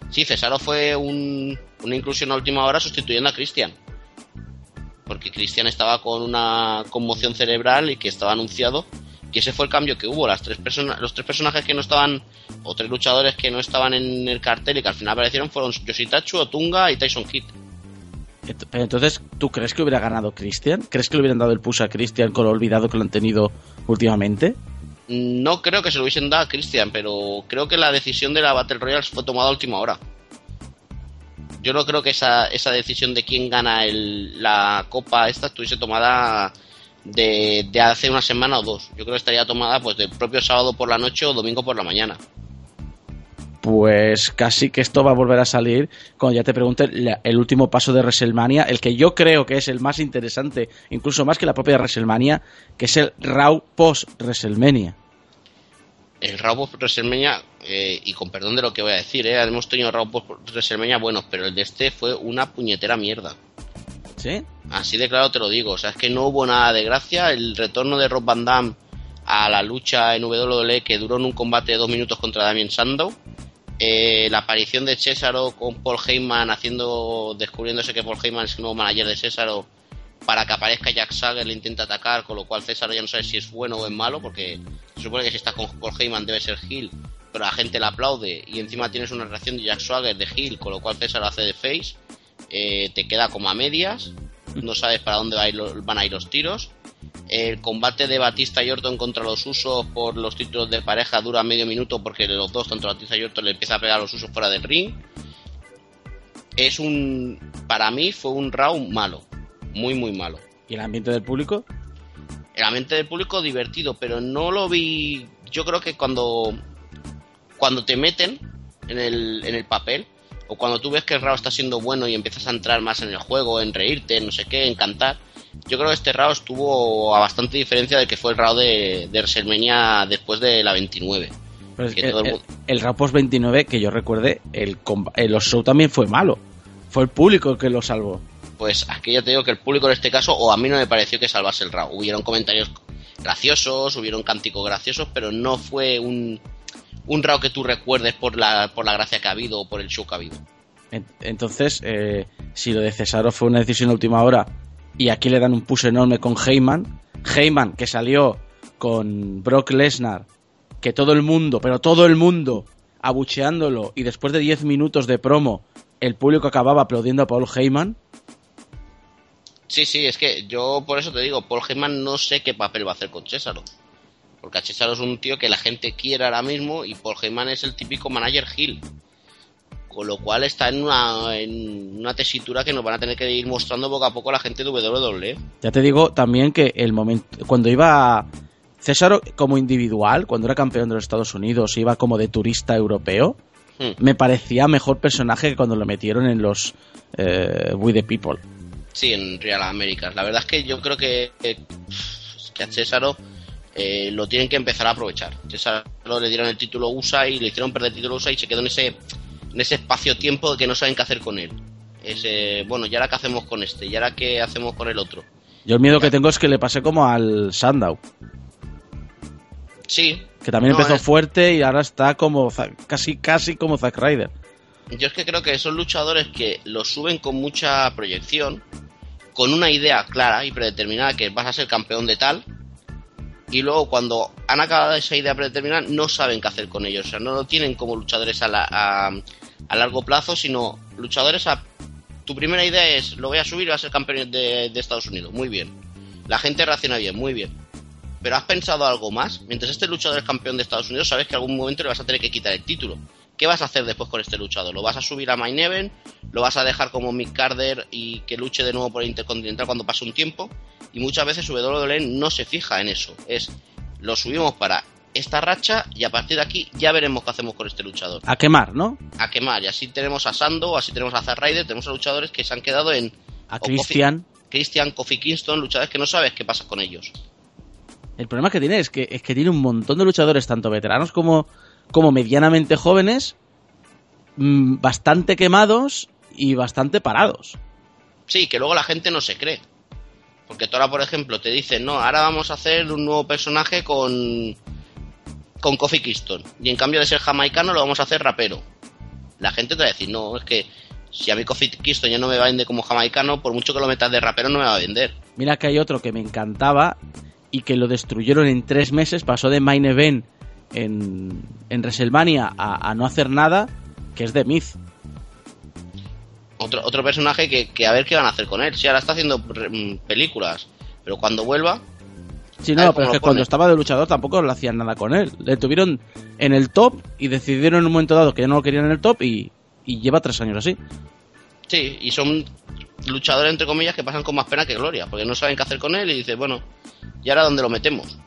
Sí, Cesaro fue un, una inclusión a última hora sustituyendo a Christian. Porque Christian estaba con una conmoción cerebral y que estaba anunciado. Y ese fue el cambio que hubo. Las tres personas, los tres personajes que no estaban, o tres luchadores que no estaban en el cartel y que al final aparecieron fueron Yoshitachu, Otunga y Tyson Kidd. Entonces, ¿tú crees que hubiera ganado Christian? ¿Crees que le hubieran dado el push a Christian con lo olvidado que lo han tenido últimamente? No creo que se lo hubiesen dado a Christian, pero creo que la decisión de la Battle Royale fue tomada a última hora. Yo no creo que esa, esa decisión de quién gana el, la copa esta estuviese tomada de, de, hace una semana o dos. Yo creo que estaría tomada pues del propio sábado por la noche o domingo por la mañana pues casi que esto va a volver a salir cuando ya te pregunte el último paso de WrestleMania, el que yo creo que es el más interesante, incluso más que la propia WrestleMania, que es el Raw post WrestleMania. El Raw post WrestleMania, eh, y con perdón de lo que voy a decir, eh, hemos tenido Raw post WrestleMania buenos, pero el de este fue una puñetera mierda. ¿Sí? Así de claro te lo digo, o sea, es que no hubo nada de gracia, el retorno de Rob Van Damme a la lucha en WWE que duró en un combate de dos minutos contra Damien Sandow eh, la aparición de Césaro con Paul Heyman haciendo descubriéndose que Paul Heyman es el nuevo manager de Césaro para que aparezca Jack Sager le intenta atacar con lo cual Césaro ya no sabe si es bueno o es malo porque se supone que si está con Paul Heyman debe ser Hill pero la gente le aplaude y encima tienes una reacción de Jack Swagger de Hill con lo cual César hace de face eh, te queda como a medias no sabes para dónde van a ir los tiros el combate de Batista y Orton contra los usos por los títulos de pareja dura medio minuto porque los dos, tanto Batista y Orton, le empieza a pegar a los usos fuera del ring. Es un. Para mí fue un round malo. Muy, muy malo. ¿Y el ambiente del público? El ambiente del público divertido, pero no lo vi. Yo creo que cuando. Cuando te meten en el, en el papel, o cuando tú ves que el round está siendo bueno y empiezas a entrar más en el juego, en reírte, no sé qué, en cantar yo creo que este RAW estuvo a bastante diferencia de que fue el RAW de, de WrestleMania después de la 29. el, RAW post 29, que yo recuerde, el, el show también fue malo. Fue el público el que lo salvó. Pues aquí ya te digo que el público en este caso, o a mí no me pareció que salvase el RAW. Hubieron comentarios graciosos, hubieron cánticos graciosos, pero no fue un, un RAW que tú recuerdes por la, por la gracia que ha habido o por el show que ha habido. Entonces, eh, si lo de Cesaro fue una decisión de última hora y aquí le dan un push enorme con Heyman. Heyman que salió con Brock Lesnar, que todo el mundo, pero todo el mundo, abucheándolo y después de 10 minutos de promo, el público acababa aplaudiendo a Paul Heyman. Sí, sí, es que yo por eso te digo, Paul Heyman no sé qué papel va a hacer con Césaro. Porque a Césaro es un tío que la gente quiere ahora mismo y Paul Heyman es el típico manager Hill con lo cual está en una, en una tesitura que nos van a tener que ir mostrando poco a poco a la gente de WWE. Ya te digo también que el momento cuando iba César como individual, cuando era campeón de los Estados Unidos, iba como de turista europeo, hmm. me parecía mejor personaje que cuando lo metieron en los eh, We the People. Sí, en Real Americas. La verdad es que yo creo que, que a César eh, lo tienen que empezar a aprovechar. César le dieron el título USA y le hicieron perder el título USA y se quedó en ese en ese espacio-tiempo que no saben qué hacer con él. Es, eh, bueno, ¿y ahora qué hacemos con este? ¿Y ahora qué hacemos con el otro? Yo el miedo que tengo es que le pase como al Sandow. Sí. Que también empezó fuerte y ahora está como casi casi como Zack Ryder. Yo es que creo que son luchadores que los suben con mucha proyección, con una idea clara y predeterminada que vas a ser campeón de tal, y luego cuando han acabado esa idea predeterminada no saben qué hacer con ellos. O sea, no lo tienen como luchadores a, a, largo plazo, sino luchadores a... Tu primera idea es, lo voy a subir y voy a ser campeón de, Estados Unidos. Muy bien. La gente reacciona bien, muy bien. Pero has pensado algo más. Mientras este luchador es campeón de Estados Unidos, sabes que algún momento le vas a tener que quitar el título. ¿Qué vas a hacer después con este luchador? ¿Lo vas a subir a Main Event? ¿Lo vas a dejar como Mick Carter y que luche de nuevo por el Intercontinental cuando pase un tiempo? Y muchas veces WWE no se fija en eso. Es, lo subimos para esta racha y a partir de aquí ya veremos qué hacemos con este luchador. A quemar, ¿no? A quemar. Y así tenemos a Sando, así tenemos a Zack Ryder, tenemos a luchadores que se han quedado en... A Christian. Christian, Kofi Kingston, luchadores que no sabes qué pasa con ellos. El problema que tiene es que, es que tiene un montón de luchadores, tanto veteranos como como medianamente jóvenes, mm, bastante quemados y bastante parados. Sí, que luego la gente no se cree. Porque ahora, por ejemplo, te dicen, no, ahora vamos a hacer un nuevo personaje con, con Kofi Kingston. Y en cambio de ser jamaicano, lo vamos a hacer rapero. La gente te va a decir, no, es que si a mí Kofi Kingston ya no me vende como jamaicano, por mucho que lo metas de rapero, no me va a vender. Mira que hay otro que me encantaba y que lo destruyeron en tres meses, pasó de Main Event en, en WrestleMania a, no hacer nada, que es de Myth. Otro, otro personaje que, a ver qué van a hacer con él. Si ahora está haciendo mm, películas, pero cuando vuelva. Sí, no, pero es que cuando estaba de luchador tampoco le hacían nada con él. Le tuvieron en el top y decidieron en un momento dado que ya no lo querían en el top y, y lleva tres años así. Sí, y son luchadores entre comillas que pasan con más pena que gloria, porque no saben qué hacer con él y dices, bueno, ¿y ahora dónde lo metemos?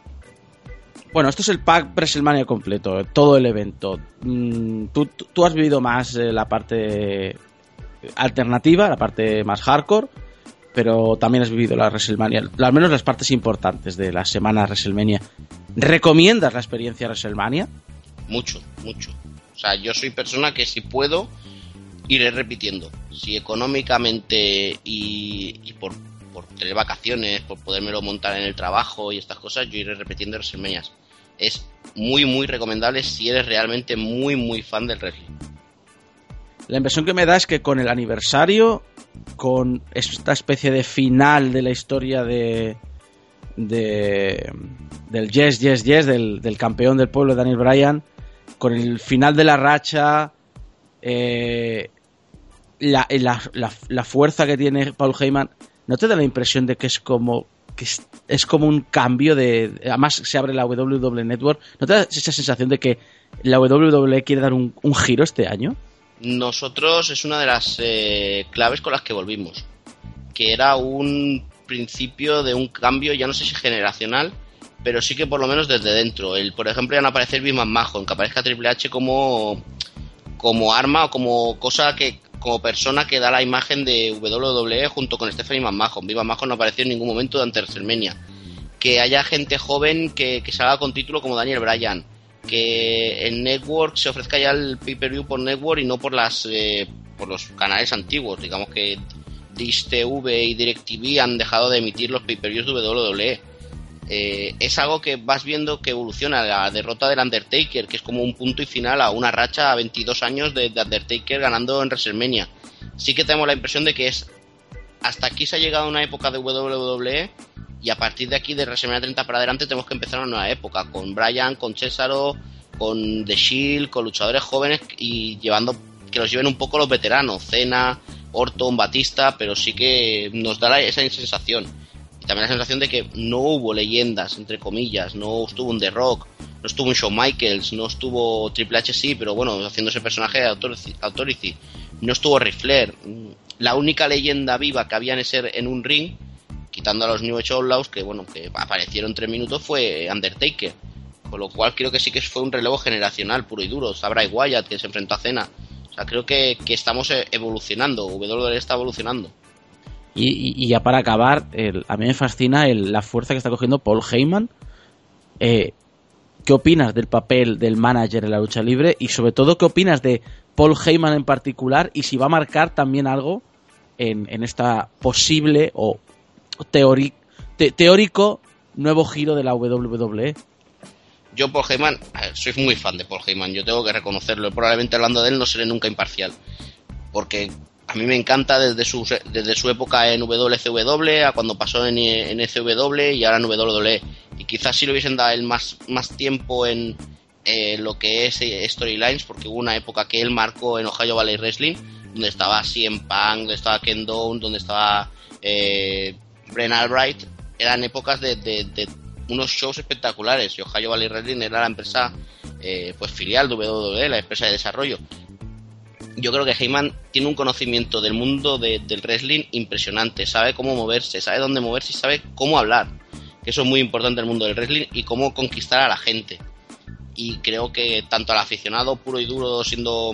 Bueno, esto es el pack WrestleMania completo, todo el evento. Mm, tú, has vivido más eh, la parte alternativa, la parte más hardcore, pero también has vivido la WrestleMania, al menos las partes importantes de la semana WrestleMania. ¿Recomiendas la experiencia WrestleMania? Mucho, mucho. O sea, yo soy persona que si puedo, iré repitiendo. Si económicamente y, por, por tener vacaciones, por podérmelo montar en el trabajo y estas cosas, yo iré repitiendo WrestleMania es muy, muy recomendable si eres realmente muy, muy fan del wrestling. La impresión que me da es que con el aniversario, con esta especie de final de la historia de, de del Yes, Yes, Yes, del, del campeón del pueblo, Daniel Bryan, con el final de la racha, eh, la, la, la, fuerza que tiene Paul Heyman, ¿no te da la impresión de que es como que es, como un cambio de... Además se abre la WWE Network. ¿No te da esa sensación de que la WWE quiere dar un, giro este año? Nosotros es una de las eh, claves con las que volvimos. Que era un principio de un cambio, ya no sé si generacional, pero sí que por lo menos desde dentro. El, por ejemplo, ya no aparecer Bismarck Mahon, que aparezca Triple H como, como arma o como cosa que como persona que da la imagen de WWE junto con Stephanie McMahon. Viva McMahon no apareció en ningún momento durante WrestleMania. Que haya gente joven que, que salga con título como Daniel Bryan. Que en Network se ofrezca ya el pay-per-view por Network y no por las eh, por los canales antiguos. Digamos que Dish TV y DirecTV han dejado de emitir los pay-per-views de WWE eh, es algo que vas viendo que evoluciona. La derrota del Undertaker, que es como un punto y final a una racha a 22 años de, Undertaker ganando en WrestleMania. Sí que tenemos la impresión de que es hasta aquí se ha llegado una época de WWE y a partir de aquí de WrestleMania 30 para adelante tenemos que empezar una nueva época con Bryan, con Cesaro, con The Shield, con luchadores jóvenes y llevando que los lleven un poco los veteranos, Cena, Orton, Batista, pero sí que nos da esa sensación también la sensación de que no hubo leyendas, entre comillas, no estuvo un The Rock, no estuvo un Shawn Michaels, no estuvo Triple H sí, pero bueno, haciendo ese personaje de Authority, no estuvo Ric Flair. La única leyenda viva que había en ese en un ring, quitando a los New Age Outlaws, que bueno, que aparecieron tres minutos, fue Undertaker. Con lo cual creo que sí que fue un relevo generacional puro y duro. Sabra y Wyatt, que se enfrentó a Cena. O sea, creo que, que estamos evolucionando, WWE está evolucionando. Y, ya para acabar, a mí me fascina la fuerza que está cogiendo Paul Heyman. Eh, ¿Qué opinas del papel del manager en la lucha libre? Y sobre todo, ¿qué opinas de Paul Heyman en particular? Y si va a marcar también algo en, en esta posible o teórico teórico nuevo giro de la WWE? Yo, Paul Heyman, soy muy fan de Paul Heyman, yo tengo que reconocerlo. Probablemente hablando de él no seré nunca imparcial. Porque a mí me encanta desde su, desde su época en WCW a cuando pasó en, en ECW y ahora en WWE. Y quizás si le hubiesen dado él más, más tiempo en eh, lo que es eh, Storylines, porque hubo una época que él marcó en Ohio Valley Wrestling, donde estaba CM Punk, donde estaba Ken Down, donde estaba eh, Bren Albright. Eran épocas de unos shows espectaculares. Y Ohio Valley Wrestling era la empresa eh, pues filial de WWE, la empresa de desarrollo. Yo creo que Heyman tiene un conocimiento del mundo del wrestling impresionante, sabe cómo moverse, sabe dónde moverse y sabe cómo hablar. Que eso es muy importante en el mundo del wrestling y cómo conquistar a la gente. Y creo que tanto al aficionado puro y duro siendo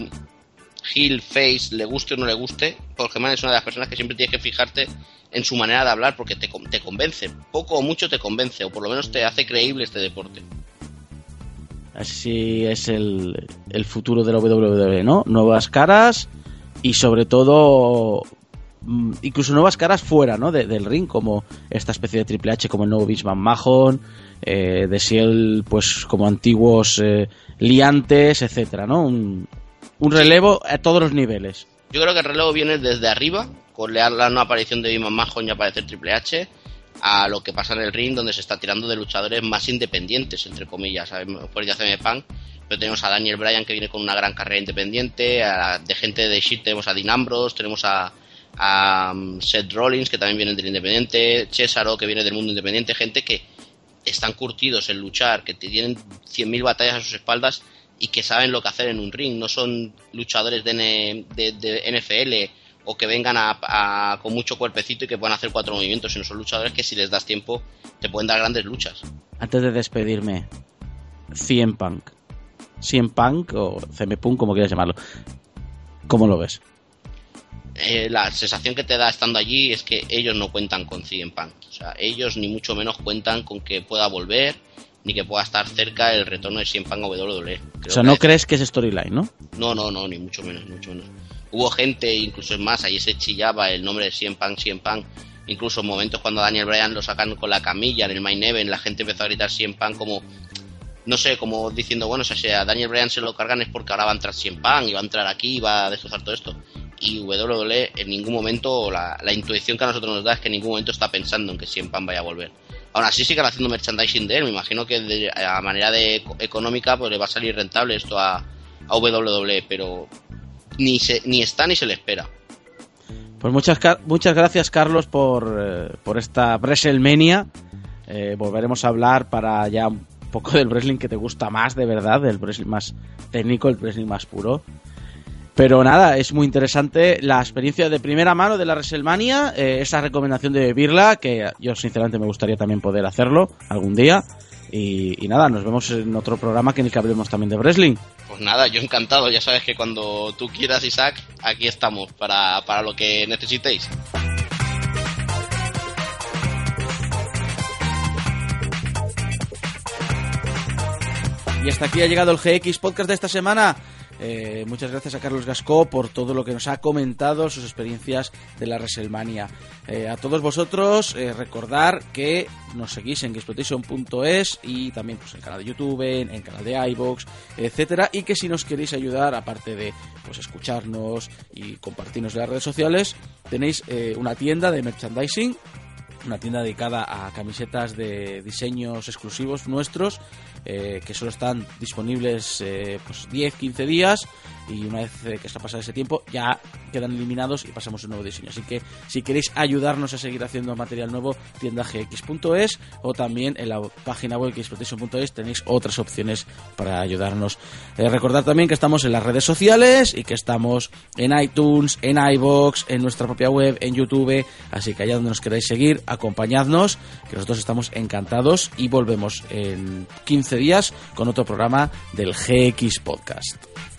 heel, face, le guste o no le guste, Paul Heyman es una de las personas que siempre tienes que fijarte en su manera de hablar porque te, te convence, poco o mucho te convence, o por lo menos te hace creíble este deporte. Así es el, el futuro de la WWE, ¿no? Nuevas caras y sobre todo incluso nuevas caras fuera ¿no? del ring, como esta especie de Triple H, como el nuevo Bisman Mahon, eh, de Ciel, pues como antiguos eh, liantes, etcétera, ¿no? Un, un relevo a todos los niveles. Yo creo que el relevo viene desde arriba, con la no aparición de Biman Majo y aparecer Triple H, a lo que pasa en el ring, donde se está tirando de luchadores más independientes, entre comillas. Por ya CM Punk, pero tenemos a Daniel Bryan que viene con una gran carrera independiente, de gente de Shit tenemos a Dean Ambrose, tenemos a, um, Seth Rollins que también viene del independiente, Cesaro que viene del mundo independiente, gente que están curtidos en luchar, que tienen 100.000 batallas a sus espaldas y que saben lo que hacer en un ring. No son luchadores de, de, NFL o que vengan a, con mucho cuerpecito y que puedan hacer cuatro movimientos, sino son luchadores que si les das tiempo te pueden dar grandes luchas. Antes de despedirme, CM Punk. CM Punk o CM Punk, como quieras llamarlo. ¿Cómo lo ves? Eh, la sensación que te da estando allí es que ellos no cuentan con CM Punk. O sea, ellos ni mucho menos cuentan con que pueda volver ni que pueda estar cerca el retorno de Cien Punk a WWE. o sea, no crees que es storyline, ¿no? No, no, no, ni mucho menos, mucho menos. Hubo gente, incluso es más, ahí se chillaba el nombre de Cien Punk, Cien Punk. Incluso momentos cuando Daniel Bryan lo sacan con la camilla en el Main Event, la gente empezó a gritar Cien Punk como, no sé, como diciendo, bueno, o sea, a Daniel Bryan se lo cargan es porque ahora va a entrar Cien Punk y va a entrar aquí y va a destrozar todo esto. Y WWE en ningún momento, la, la intuición que a nosotros nos da es que en ningún momento está pensando en que Punk vaya a volver Ahora así siguen haciendo merchandising de él. Me imagino que de, a manera de económica pues le va a salir rentable esto a, a WWE, pero ni, se, ni está ni se le espera. Pues muchas, muchas gracias, Carlos, por, eh, por esta WrestleMania. Eh, volveremos a hablar para ya un poco del wrestling que te gusta más, de verdad, del wrestling más técnico, el wrestling más puro. Pero nada, es muy interesante la experiencia de primera mano de la WrestleMania, eh, esa recomendación de vivirla, que yo sinceramente me gustaría también poder hacerlo algún día. Y, nada, nos vemos en otro programa que ni que hablemos también de wrestling. Pues nada, yo encantado, ya sabes que cuando tú quieras, Isaac, aquí estamos para, para lo que necesitéis. Y hasta aquí ha llegado el GX Podcast de esta semana. Eh, muchas gracias a Carlos Gascó por todo lo que nos ha comentado, sus experiencias de la WrestleMania. Eh, a todos vosotros, eh, recordar que nos seguís en Exploitation.es y también pues, en canal de YouTube, en el canal de iBox, etcétera, y que si nos queréis ayudar, aparte de pues escucharnos y compartirnos en las redes sociales, tenéis una tienda de merchandising una tienda dedicada a camisetas de diseños exclusivos nuestros eh, que solo están disponibles eh, pues 10-15 días y una vez eh, que está pasado ese tiempo ya quedan eliminados y pasamos a un nuevo diseño. Así que si queréis ayudarnos a seguir haciendo material nuevo, tienda gx.es o también en la página web xprotection.es tenéis otras opciones para ayudarnos. recordad también que estamos en las redes sociales y que estamos en iTunes, en iBox, en nuestra propia web, en YouTube. Así que allá donde nos queráis seguir, acompañadnos, que nosotros estamos encantados y volvemos en 15 días con otro programa del GX Podcast.